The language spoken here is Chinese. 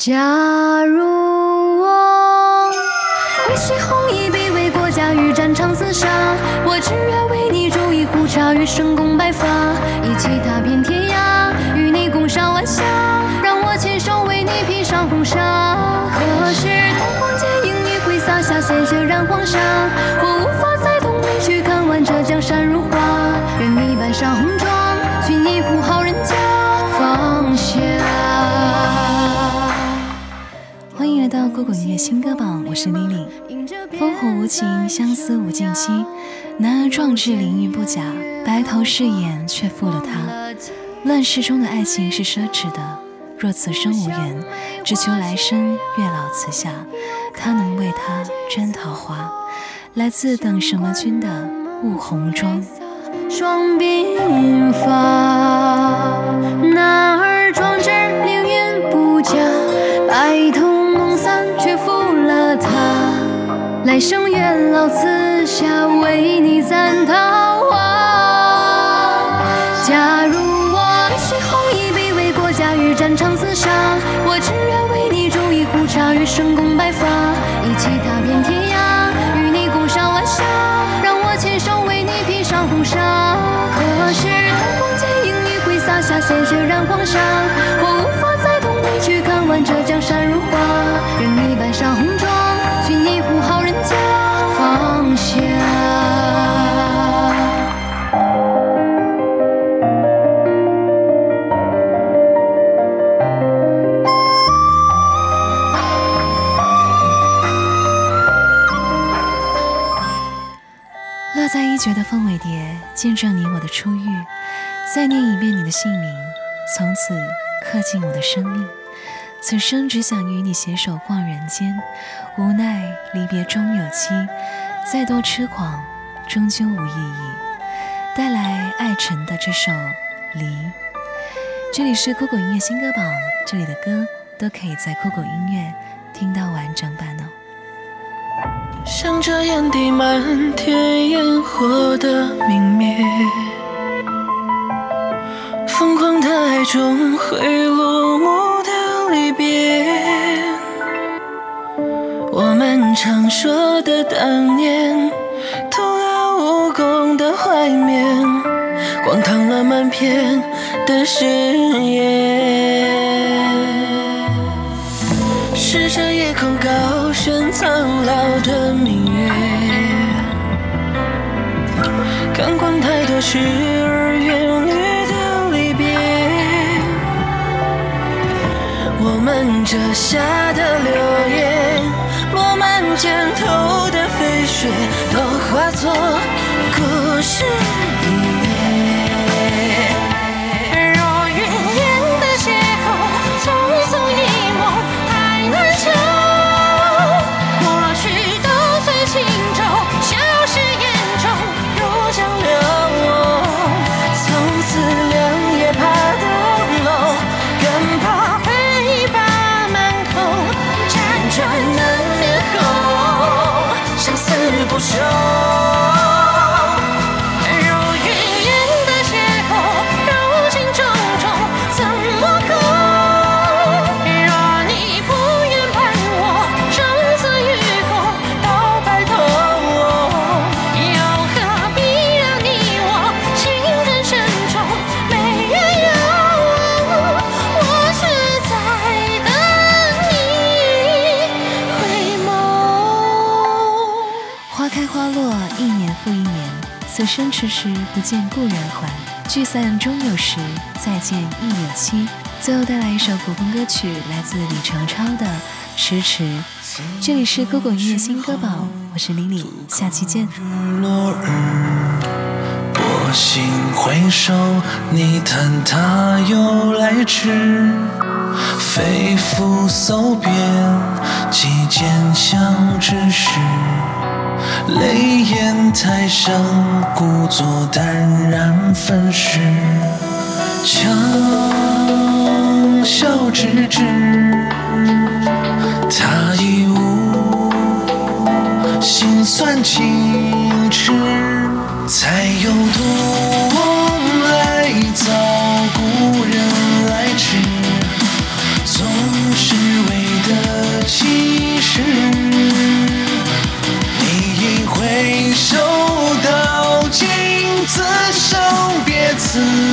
假如我为谁红一笔，为国家与战场厮杀，我只愿为你煮一壶茶，余生共白发，一起踏遍天涯，与你共赏晚霞，让我亲手为你披上红纱。可是灯光剑影你会洒下鲜血染黄沙，我到酷狗音乐新歌榜，我是 Lily。烽火无情，相思无尽期。男儿壮志凌云不假，白头誓言却负了他。乱世中的爱情是奢侈的，若此生无缘，只求来生月老赐下，他能为他摘桃花。来自等什么君的雾红妆，双鬓发，来生月老赐下，为你簪桃花。假如我为谁红一笔，为国家与战场厮杀，我只愿为你煮一壶茶，余生共白发，一起踏遍天涯，与你共赏晚霞，让我亲手为你披上红纱。可是灯光剑影你会洒下鲜血染黄沙，我无法再同你去看完这江在一绝的凤尾蝶，见证你我的初遇。再念一遍你的姓名，从此刻进我的生命。此生只想与你携手逛人间，无奈离别终有期。再多痴狂，终究无意义。带来爱晨的这首《离》。这里是酷狗音乐新歌榜，这里的歌都可以在酷狗音乐听到完整版哦。想着眼底漫天烟火的明灭，疯狂的爱中会落幕的离别，我们常说的当年，徒劳无功的怀缅，荒唐了满篇的誓言。试着夜空高悬苍老的明月，看惯太多痴儿远离的离别，我们折下的留言，落满肩头的飞雪，都化作开花落，一年复一年此生迟迟不见故人还，聚散终有时，再见亦有期。最后带来一首古风歌曲，来自李承超的《迟迟》。这里是 GoGo 音乐新歌榜，我是李李，下期见。我心回首，你叹他又来迟，非复搜遍，几间相知时。泪眼太深，故作淡然粉饰，强笑置之。他已无心酸情痴，才有多。す。